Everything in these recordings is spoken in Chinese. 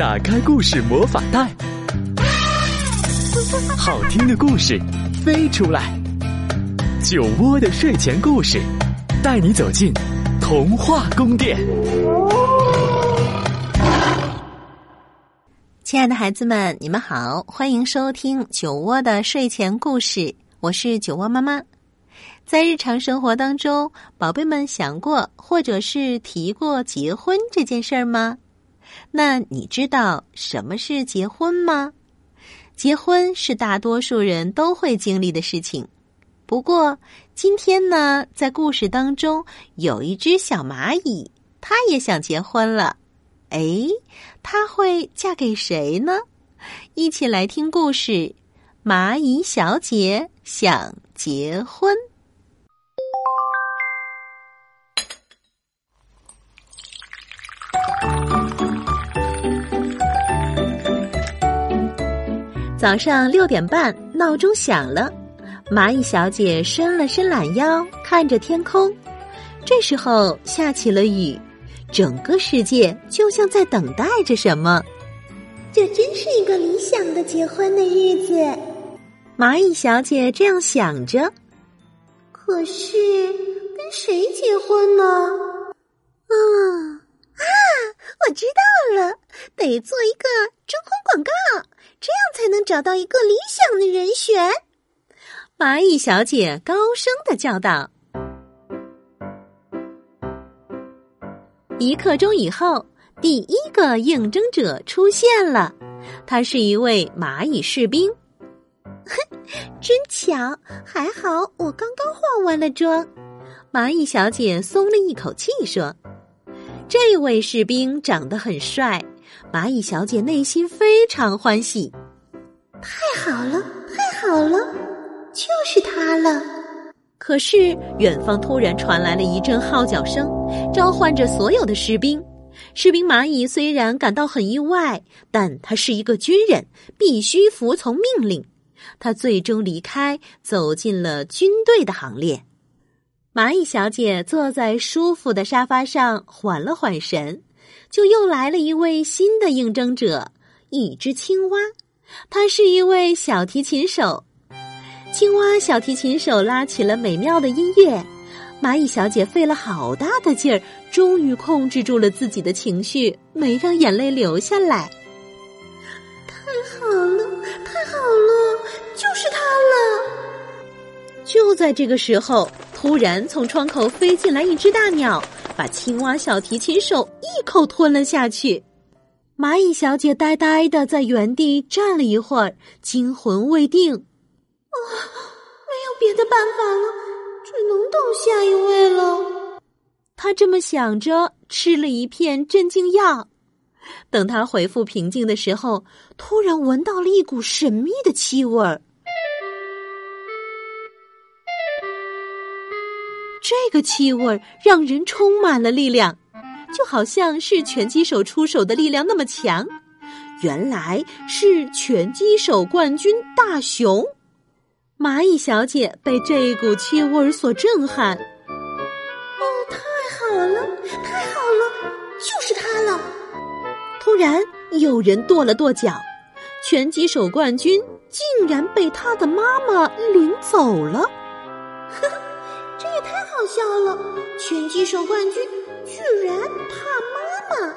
打开故事魔法袋，好听的故事飞出来。酒窝的睡前故事，带你走进童话宫殿。亲爱的孩子们，你们好，欢迎收听酒窝的睡前故事，我是酒窝妈妈。在日常生活当中，宝贝们想过或者是提过结婚这件事儿吗？那你知道什么是结婚吗？结婚是大多数人都会经历的事情。不过今天呢，在故事当中有一只小蚂蚁，它也想结婚了。哎，它会嫁给谁呢？一起来听故事，《蚂蚁小姐想结婚》。早上六点半，闹钟响了。蚂蚁小姐伸了伸懒腰，看着天空。这时候下起了雨，整个世界就像在等待着什么。这真是一个理想的结婚的日子。蚂蚁小姐这样想着。可是跟谁结婚呢？啊啊！我知道了，得做一个征婚广告。这样才能找到一个理想的人选。蚂蚁小姐高声的叫道。一刻钟以后，第一个应征者出现了，他是一位蚂蚁士兵。哼，真巧，还好我刚刚化完了妆。蚂蚁小姐松了一口气说：“这位士兵长得很帅。”蚂蚁小姐内心非常欢喜，太好了，太好了，就是他了。可是远方突然传来了一阵号角声，召唤着所有的士兵。士兵蚂蚁虽然感到很意外，但他是一个军人，必须服从命令。他最终离开，走进了军队的行列。蚂蚁小姐坐在舒服的沙发上，缓了缓神。就又来了一位新的应征者，一只青蛙，他是一位小提琴手。青蛙小提琴手拉起了美妙的音乐，蚂蚁小姐费了好大的劲儿，终于控制住了自己的情绪，没让眼泪流下来。太好了，太好了，就是他了！就在这个时候，突然从窗口飞进来一只大鸟。把青蛙小提琴手一口吞了下去，蚂蚁小姐呆呆的在原地站了一会儿，惊魂未定。啊，没有别的办法了，只能等下一位了。他这么想着，吃了一片镇静药。等他恢复平静的时候，突然闻到了一股神秘的气味儿。这个气味让人充满了力量，就好像是拳击手出手的力量那么强。原来是拳击手冠军大熊。蚂蚁小姐被这股气味所震撼。哦，太好了，太好了，就是他了！突然有人跺了跺脚，拳击手冠军竟然被他的妈妈领走了。笑了！拳击手冠军居然怕妈妈。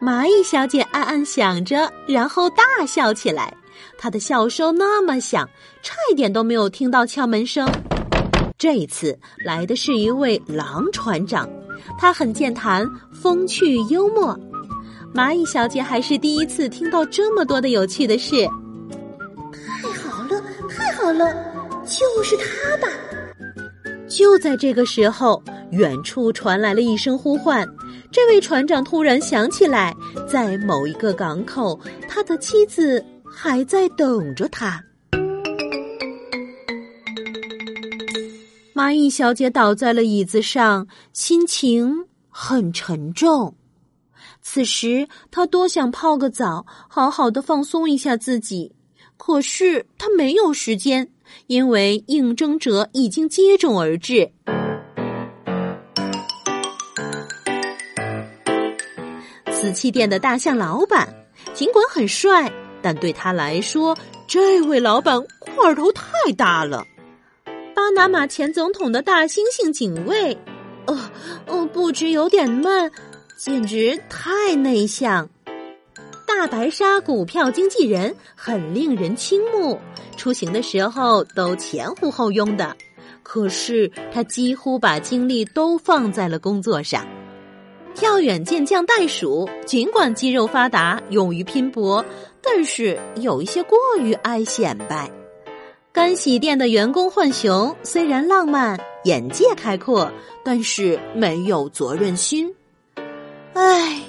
蚂蚁小姐暗暗想着，然后大笑起来。她的笑声那么响，差一点都没有听到敲门声。这一次来的是一位狼船长，他很健谈，风趣幽默。蚂蚁小姐还是第一次听到这么多的有趣的事。太好了，太好了，就是他吧！就在这个时候，远处传来了一声呼唤。这位船长突然想起来，在某一个港口，他的妻子还在等着他。蚂蚁小姐倒在了椅子上，心情很沉重。此时，她多想泡个澡，好好的放松一下自己。可是，她没有时间。因为应征者已经接踵而至，瓷器店的大象老板，尽管很帅，但对他来说，这位老板块头太大了。巴拿马前总统的大猩猩警卫，哦哦，不止有点闷，简直太内向。大白鲨股票经纪人很令人倾慕，出行的时候都前呼后拥的。可是他几乎把精力都放在了工作上。跳远健将袋鼠尽管肌肉发达、勇于拼搏，但是有一些过于爱显摆。干洗店的员工浣熊虽然浪漫、眼界开阔，但是没有责任心。唉，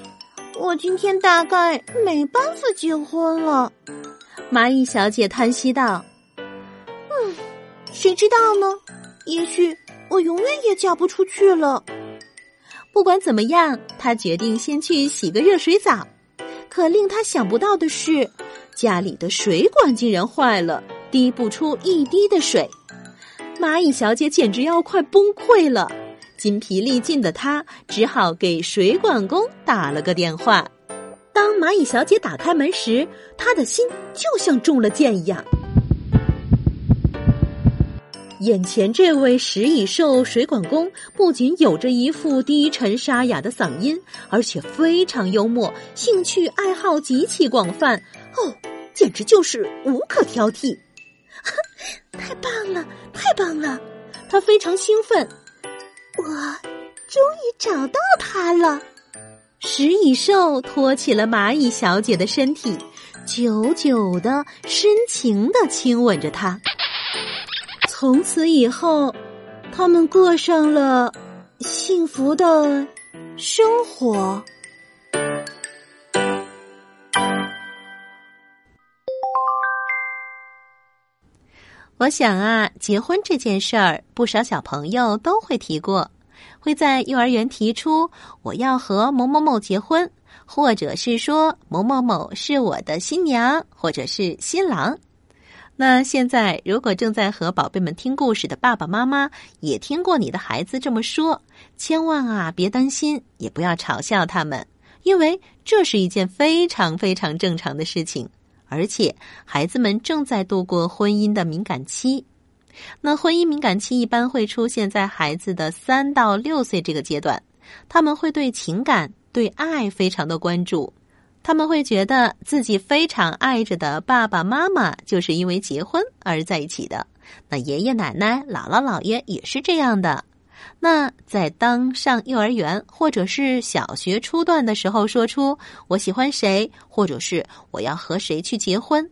我今天大概没办法结婚了。蚂蚁小姐叹息道：“嗯，谁知道呢？也许我永远也嫁不出去了。”不管怎么样，她决定先去洗个热水澡。可令她想不到的是，家里的水管竟然坏了。滴不出一滴的水，蚂蚁小姐简直要快崩溃了。筋疲力尽的他只好给水管工打了个电话。当蚂蚁小姐打开门时，她的心就像中了箭一样。眼前这位食蚁兽水管工不仅有着一副低沉沙哑的嗓音，而且非常幽默，兴趣爱好极其广泛。哦，简直就是无可挑剔。太棒了，太棒了！他非常兴奋。我终于找到它了。食蚁兽托起了蚂蚁小姐的身体，久久的、深情的亲吻着她。从此以后，他们过上了幸福的生活。我想啊，结婚这件事儿，不少小朋友都会提过，会在幼儿园提出我要和某某某结婚，或者是说某某某是我的新娘或者是新郎。那现在，如果正在和宝贝们听故事的爸爸妈妈也听过你的孩子这么说，千万啊别担心，也不要嘲笑他们，因为这是一件非常非常正常的事情。而且，孩子们正在度过婚姻的敏感期。那婚姻敏感期一般会出现在孩子的三到六岁这个阶段，他们会对情感、对爱非常的关注。他们会觉得自己非常爱着的爸爸妈妈就是因为结婚而在一起的。那爷爷奶奶、姥姥姥爷也是这样的。那在当上幼儿园或者是小学初段的时候，说出我喜欢谁，或者是我要和谁去结婚，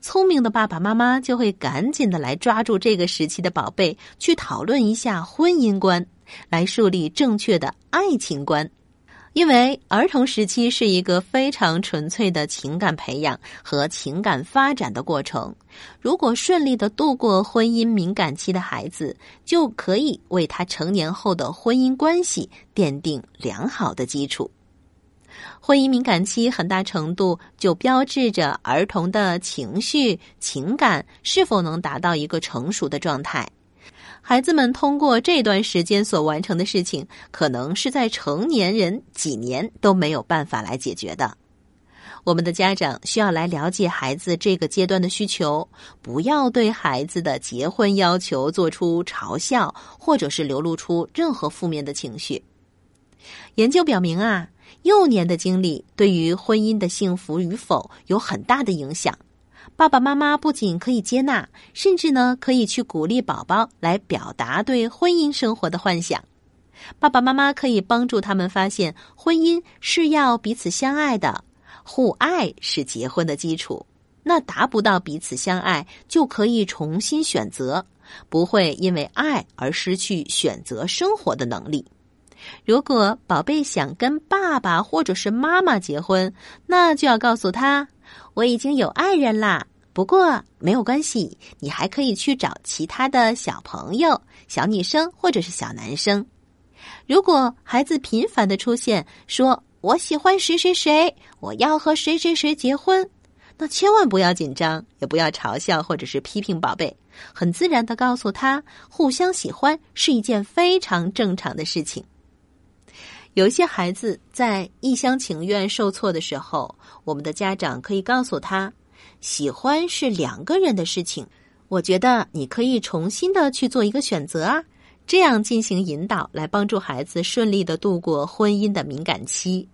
聪明的爸爸妈妈就会赶紧的来抓住这个时期的宝贝，去讨论一下婚姻观，来树立正确的爱情观。因为儿童时期是一个非常纯粹的情感培养和情感发展的过程，如果顺利的度过婚姻敏感期的孩子，就可以为他成年后的婚姻关系奠定良好的基础。婚姻敏感期很大程度就标志着儿童的情绪、情感是否能达到一个成熟的状态。孩子们通过这段时间所完成的事情，可能是在成年人几年都没有办法来解决的。我们的家长需要来了解孩子这个阶段的需求，不要对孩子的结婚要求做出嘲笑，或者是流露出任何负面的情绪。研究表明啊，幼年的经历对于婚姻的幸福与否有很大的影响。爸爸妈妈不仅可以接纳，甚至呢可以去鼓励宝宝来表达对婚姻生活的幻想。爸爸妈妈可以帮助他们发现，婚姻是要彼此相爱的，互爱是结婚的基础。那达不到彼此相爱，就可以重新选择，不会因为爱而失去选择生活的能力。如果宝贝想跟爸爸或者是妈妈结婚，那就要告诉他。我已经有爱人啦，不过没有关系，你还可以去找其他的小朋友、小女生或者是小男生。如果孩子频繁的出现，说我喜欢谁谁谁，我要和谁谁谁结婚，那千万不要紧张，也不要嘲笑或者是批评宝贝，很自然的告诉他，互相喜欢是一件非常正常的事情。有些孩子在一厢情愿受挫的时候，我们的家长可以告诉他：喜欢是两个人的事情。我觉得你可以重新的去做一个选择啊，这样进行引导，来帮助孩子顺利的度过婚姻的敏感期。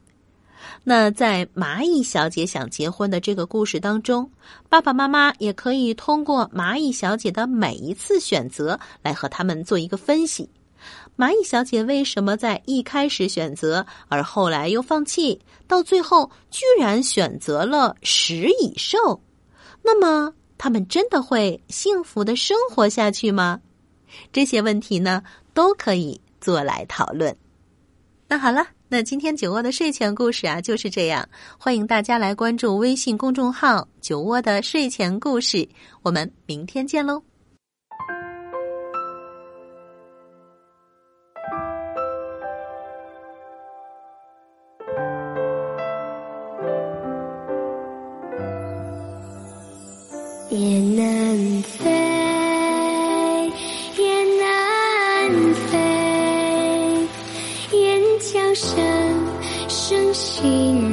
那在蚂蚁小姐想结婚的这个故事当中，爸爸妈妈也可以通过蚂蚁小姐的每一次选择来和他们做一个分析。蚂蚁小姐为什么在一开始选择，而后来又放弃，到最后居然选择了食蚁兽？那么，他们真的会幸福的生活下去吗？这些问题呢，都可以做来讨论。那好了。那今天酒窝的睡前故事啊就是这样，欢迎大家来关注微信公众号“酒窝的睡前故事”，我们明天见喽。心。